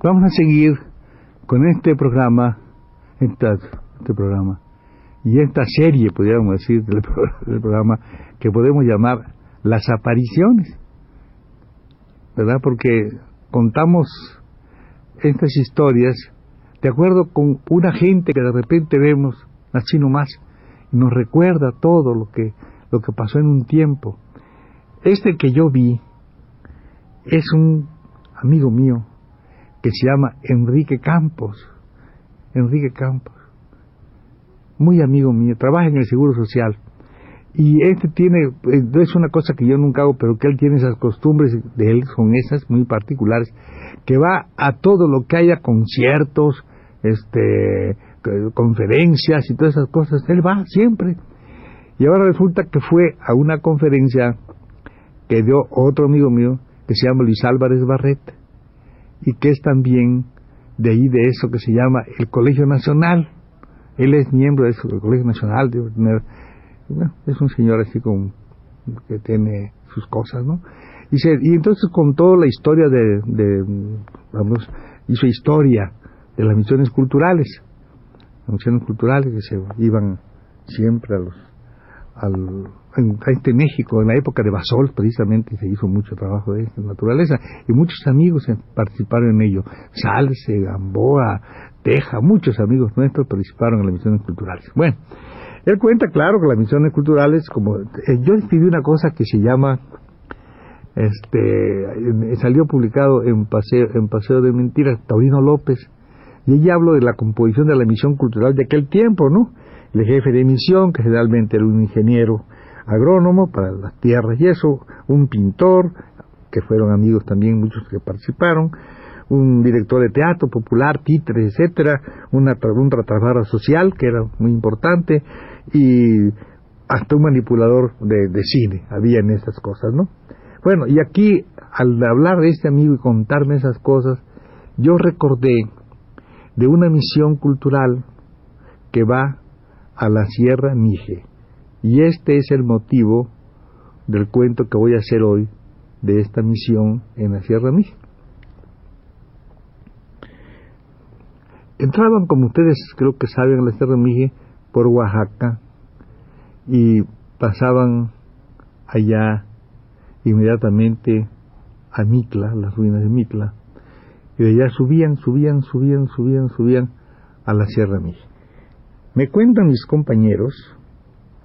Vamos a seguir con este programa, este programa, y esta serie, podríamos decir, del, del programa, que podemos llamar Las apariciones, ¿verdad? Porque contamos estas historias de acuerdo con una gente que de repente vemos así nomás y nos recuerda todo lo que lo que pasó en un tiempo. Este que yo vi es un amigo mío que se llama Enrique Campos. Enrique Campos. Muy amigo mío, trabaja en el Seguro Social. Y este tiene, eh, es una cosa que yo nunca hago, pero que él tiene esas costumbres de él, son esas muy particulares, que va a todo lo que haya conciertos, este, conferencias y todas esas cosas, él va siempre. Y ahora resulta que fue a una conferencia que dio otro amigo mío, que se llama Luis Álvarez Barret, y que es también de ahí de eso que se llama el Colegio Nacional. Él es miembro de eso, del Colegio Nacional, es un señor así como que tiene sus cosas, ¿no? Y, se, y entonces contó la historia de, de, vamos, hizo historia de las misiones culturales, las misiones culturales que se iban siempre a los, al, a este México, en la época de Basol precisamente se hizo mucho trabajo de esta naturaleza y muchos amigos participaron en ello, Salce, Gamboa, Teja, muchos amigos nuestros participaron en las misiones culturales. Bueno, él cuenta, claro, que las misiones culturales, como eh, yo escribí una cosa que se llama, este, salió publicado en Paseo, en Paseo de Mentiras, Taurino López, y allí hablo de la composición de la misión cultural de aquel tiempo, ¿no? El jefe de misión, que generalmente era un ingeniero agrónomo para las tierras y eso, un pintor, que fueron amigos también muchos que participaron, un director de teatro popular, títeres, etcétera, una, un trabajador social que era muy importante y hasta un manipulador de, de cine había en estas cosas, ¿no? Bueno, y aquí al hablar de este amigo y contarme esas cosas, yo recordé de una misión cultural que va a la Sierra Mije. Y este es el motivo del cuento que voy a hacer hoy de esta misión en la Sierra Mije. Entraban, como ustedes creo que saben, a la Sierra Mije por Oaxaca y pasaban allá inmediatamente a Mitla, las ruinas de Mitla, y de allá subían, subían, subían, subían, subían a la Sierra Mije. Me cuentan mis compañeros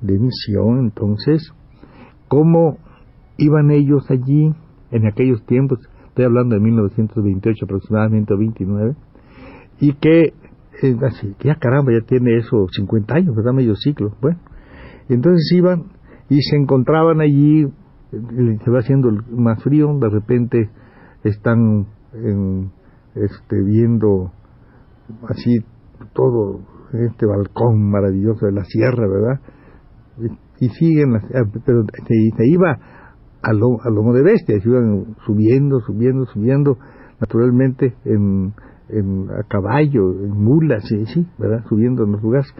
de misión entonces cómo iban ellos allí en aquellos tiempos, estoy hablando de 1928 aproximadamente, 29, y que, eh, así, ya caramba, ya tiene eso 50 años, ¿verdad? Medio ciclo. Bueno, entonces iban y se encontraban allí, eh, se va haciendo más frío, de repente están en, este, viendo así todo este balcón maravilloso de la sierra, ¿verdad? Y, siguen, eh, pero se, iba a, lo, a lomo de bestia, se iban subiendo, subiendo, subiendo, naturalmente en, en, a caballo, en mulas, sí, sí, ¿verdad? Subiendo en los lugares.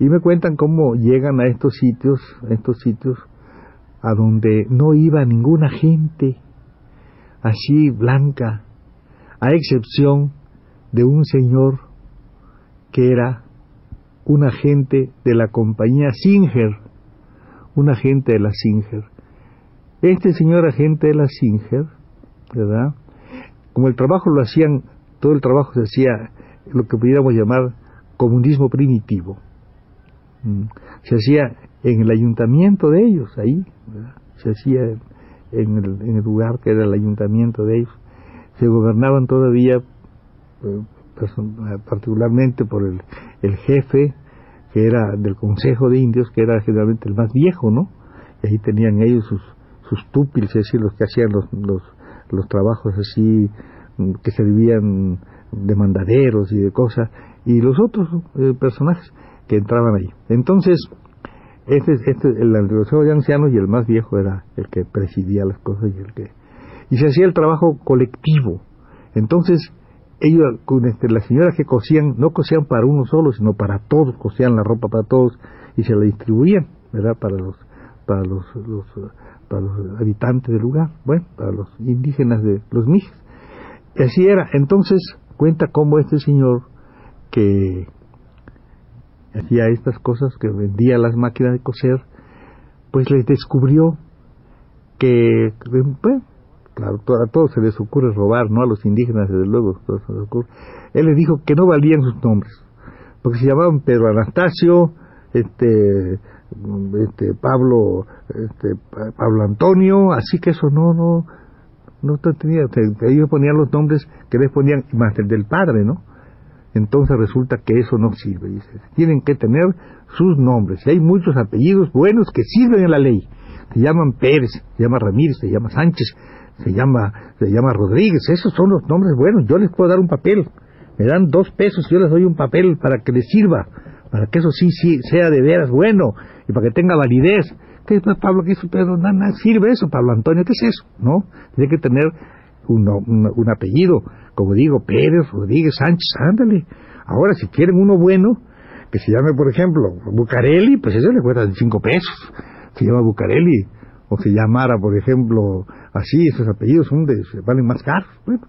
Y me cuentan cómo llegan a estos sitios, a estos sitios a donde no iba ninguna gente así blanca, a excepción de un señor que era un agente de la compañía Singer, un agente de la Singer. Este señor agente de la Singer, ¿verdad? Como el trabajo lo hacían, todo el trabajo se hacía lo que pudiéramos llamar comunismo primitivo. Mm. Se hacía en el ayuntamiento de ellos, ahí, se hacía en el, en el, lugar que era el ayuntamiento de ellos. Se gobernaban todavía, eh, particularmente por el, el jefe, que era del Consejo de Indios, que era generalmente el más viejo, ¿no? Y ahí tenían ellos sus, sus túpiles, es decir, los que hacían los, los, los trabajos así, mm, que servían de mandaderos y de cosas, y los otros eh, personajes que entraban ahí. Entonces, este, este, el Consejo de Ancianos y el más viejo era el que presidía las cosas y el que... Y se hacía el trabajo colectivo. Entonces, ellos, este, las señoras que cosían, no cosían para uno solo, sino para todos, cosían la ropa para todos y se la distribuían, ¿verdad? Para los, para los, para los habitantes del lugar, bueno, para los indígenas de los mijes. Así era. Entonces, cuenta cómo este señor que hacía estas cosas, que vendía las máquinas de coser, pues les descubrió que, bueno, claro, a todos se les ocurre robar, ¿no? A los indígenas, desde luego, Él les dijo que no valían sus nombres, porque se llamaban Pedro Anastasio, este, este Pablo, este, Pablo Antonio, así que eso no, no, no tenía, ellos ponían los nombres que les ponían, más el del padre, ¿no? Entonces resulta que eso no sirve, dice. Tienen que tener sus nombres. Y hay muchos apellidos buenos que sirven en la ley. Se llaman Pérez, se llama Ramírez, se llama Sánchez, se llama, se llama Rodríguez, esos son los nombres buenos, yo les puedo dar un papel, me dan dos pesos, yo les doy un papel para que les sirva, para que eso sí, sí sea de veras bueno y para que tenga validez. ¿Qué es Pablo? ¿Qué es Pedro? Nada, sirve eso, Pablo Antonio, ¿qué es eso? ¿No? Tiene que tener un, un, apellido, como digo, Pérez, Rodríguez, Sánchez, ándale. Ahora, si quieren uno bueno, que se llame, por ejemplo, Bucareli, pues eso le cuesta cinco pesos. Se llama Bucareli, o se llamara, por ejemplo, así, esos apellidos son de, valen más caros. Bueno,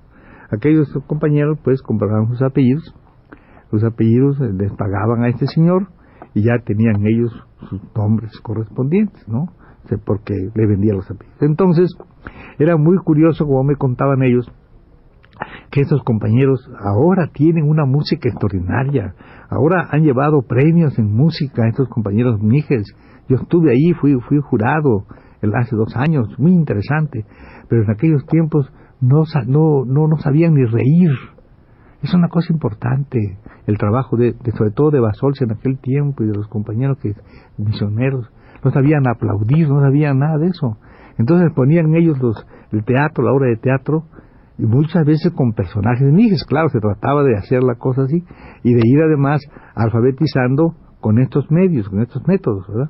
aquellos compañeros pues compraban sus apellidos, sus apellidos eh, les pagaban a este señor y ya tenían ellos sus nombres correspondientes, ¿no? Porque le vendía los apellidos. Entonces, era muy curioso como me contaban ellos que estos compañeros ahora tienen una música extraordinaria, ahora han llevado premios en música estos compañeros Mijes. Yo estuve ahí, fui, fui jurado, hace dos años, muy interesante, pero en aquellos tiempos no, no, no, no sabían ni reír. Es una cosa importante el trabajo de, sobre todo de Basols en aquel tiempo y de los compañeros que misioneros no sabían aplaudir, no sabían nada de eso. Entonces ponían ellos los, el teatro, la obra de teatro, y muchas veces con personajes mijes, claro, se trataba de hacer la cosa así, y de ir además alfabetizando con estos medios, con estos métodos, ¿verdad?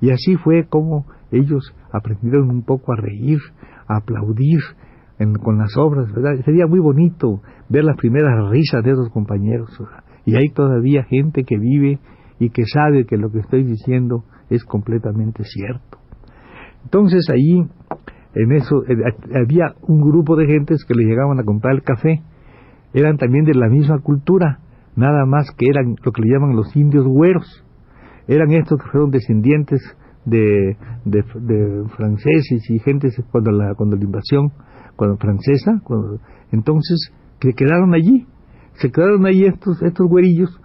Y así fue como ellos aprendieron un poco a reír, a aplaudir con las obras, ¿verdad? Sería muy bonito ver las primeras risas de esos compañeros. Y hay todavía gente que vive y que sabe que lo que estoy diciendo es completamente cierto. Entonces ahí, en eso, eh, había un grupo de gentes que le llegaban a comprar el café. Eran también de la misma cultura, nada más que eran lo que le llaman los indios güeros. Eran estos que fueron descendientes de, franceses y gente cuando la, invasión francesa, entonces que quedaron allí, se quedaron allí estos, estos güerillos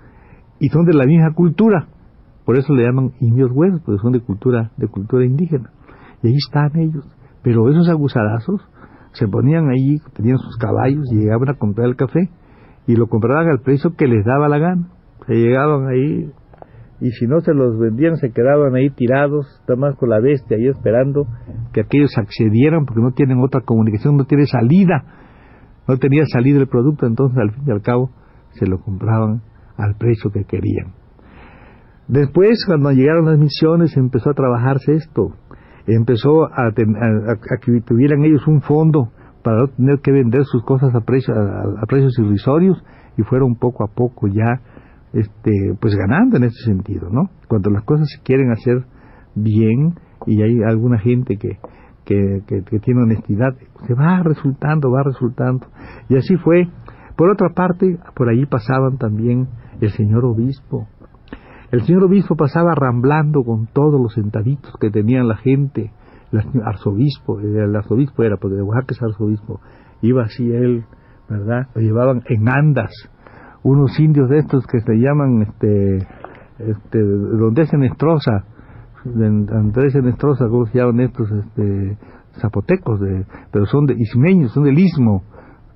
y son de la misma cultura, por eso le llaman indios güeros, porque son de cultura, de cultura indígena, y ahí están ellos, pero esos aguzarazos se ponían allí, tenían sus caballos y llegaban a comprar el café y lo compraban al precio que les daba la gana, se llegaban ahí y si no se los vendían se quedaban ahí tirados, nada más con la bestia ahí esperando que aquellos accedieran porque no tienen otra comunicación, no tiene salida, no tenía salida el producto, entonces al fin y al cabo se lo compraban al precio que querían. Después, cuando llegaron las misiones, empezó a trabajarse esto, empezó a, que tuvieran ellos un fondo para no tener que vender sus cosas a, a precios irrisorios y fueron poco a poco ya este, pues ganando en ese sentido, ¿no? Cuando las cosas se quieren hacer bien y hay alguna gente que, que, que, tiene honestidad, se va resultando, va resultando. Y así fue. Por otra parte, por ahí pasaban también el señor obispo. El señor obispo pasaba ramblando con todos los sentaditos que tenían la gente. El arzobispo, el arzobispo era, porque de Oaxaca es arzobispo, iba así él, ¿verdad? Lo llevaban en andas, unos indios de estos que se llaman este este donde es Enestrosa Andrés Enestrosa cómo se llaman estos este zapotecos de, pero son de ismeños son del istmo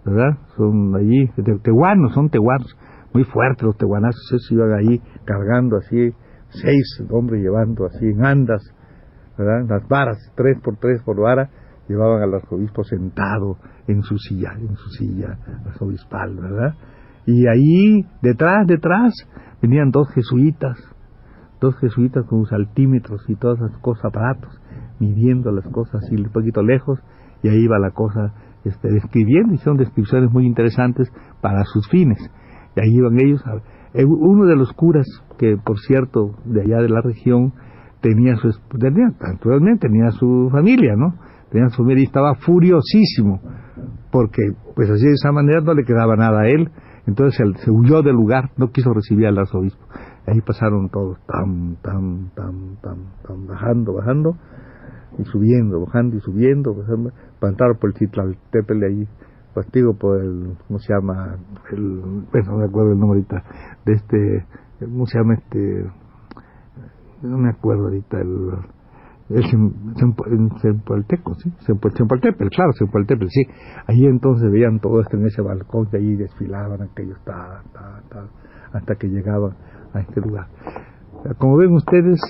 verdad son allí de, tehuanos son tehuanos muy fuertes los tehuanazos esos iban ahí cargando así seis hombres llevando así en andas, ¿verdad? Las varas, tres por tres por vara, llevaban al arzobispo sentado en su silla, en su silla arzobispal, ¿verdad? Y ahí, detrás, detrás, venían dos jesuitas, dos jesuitas con sus altímetros y todas esas cosas, aparatos, midiendo las cosas así un poquito lejos, y ahí iba la cosa este, describiendo, y son descripciones muy interesantes para sus fines. Y ahí iban ellos. Eh, uno de los curas, que por cierto, de allá de la región, tenía su, tenía, naturalmente, tenía su familia, ¿no? Tenía su familia y estaba furiosísimo, porque pues así de esa manera no le quedaba nada a él, entonces se huyó del lugar, no quiso recibir al arzobispo. Ahí pasaron todos, tan, tan, tan, tan, tan, bajando, bajando, y subiendo, bajando y subiendo, bajando, para por el Chitlaltépetl ahí, castigo por el, ¿cómo se llama? El, no me acuerdo el nombre ahorita, de este, ¿cómo se llama este? No me acuerdo ahorita, el, el Sempalteco, ¿sí? Sempaltepel, claro, Sempaltepel, sí. Ahí entonces veían todo esto en ese balcón y ahí desfilaban aquellos, ta, ta, ta, hasta que llegaban a este lugar. Como ven ustedes,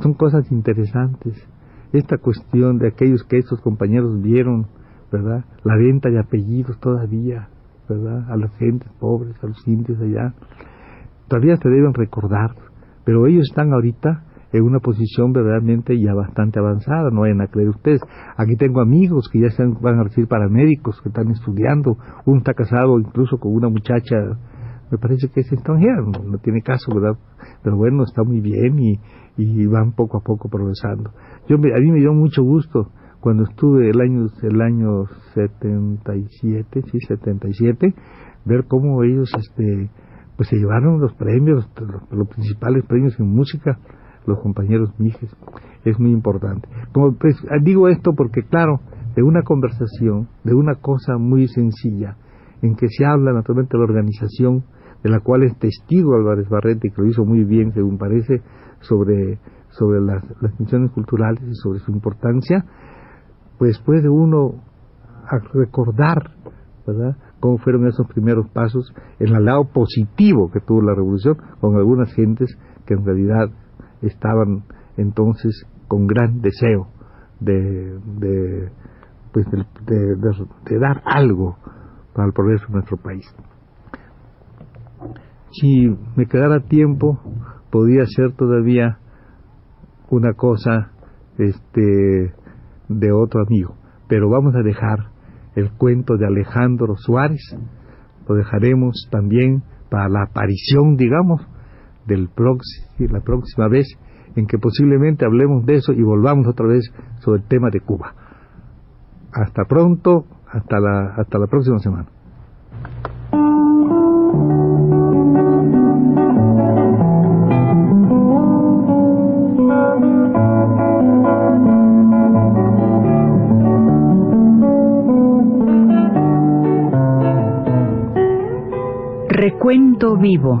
son cosas interesantes. Esta cuestión de aquellos que estos compañeros vieron, ¿verdad? La venta de apellidos todavía, ¿verdad? A las gentes pobres, a los indios allá. Todavía se deben recordar, pero ellos están ahorita en una posición verdaderamente ya bastante avanzada, no vayan a creer ustedes. Aquí tengo amigos que ya están, van a recibir paramédicos, que están estudiando, uno está casado incluso con una muchacha, me parece que es extranjera, no, tiene caso, ¿verdad? Pero bueno, está muy bien y, y van poco a poco progresando. Yo a mí me dio mucho gusto cuando estuve el año el año 77, sí, 77, ver cómo ellos este pues se llevaron los premios, los principales premios en música los compañeros Mijes, es muy importante. Como pues, digo esto porque, claro, de una conversación, de una cosa muy sencilla, en que se habla naturalmente de la organización, de la cual es testigo Álvarez Barrete, que lo hizo muy bien, según parece, sobre, sobre las, las funciones culturales y sobre su importancia, pues puede uno recordar, ¿verdad?, cómo fueron esos primeros pasos en el lado positivo que tuvo la revolución con algunas gentes que en realidad estaban entonces con gran deseo de, de, pues de, dar algo para el progreso de nuestro país. Si me quedara tiempo, podría ser todavía una cosa este, de otro amigo, pero vamos a dejar el cuento de Alejandro Suárez, lo dejaremos también para la aparición, digamos, del la próxima vez en que posiblemente hablemos de eso y volvamos otra vez sobre el tema de Cuba. Hasta pronto, hasta la, hasta la próxima semana. Recuento vivo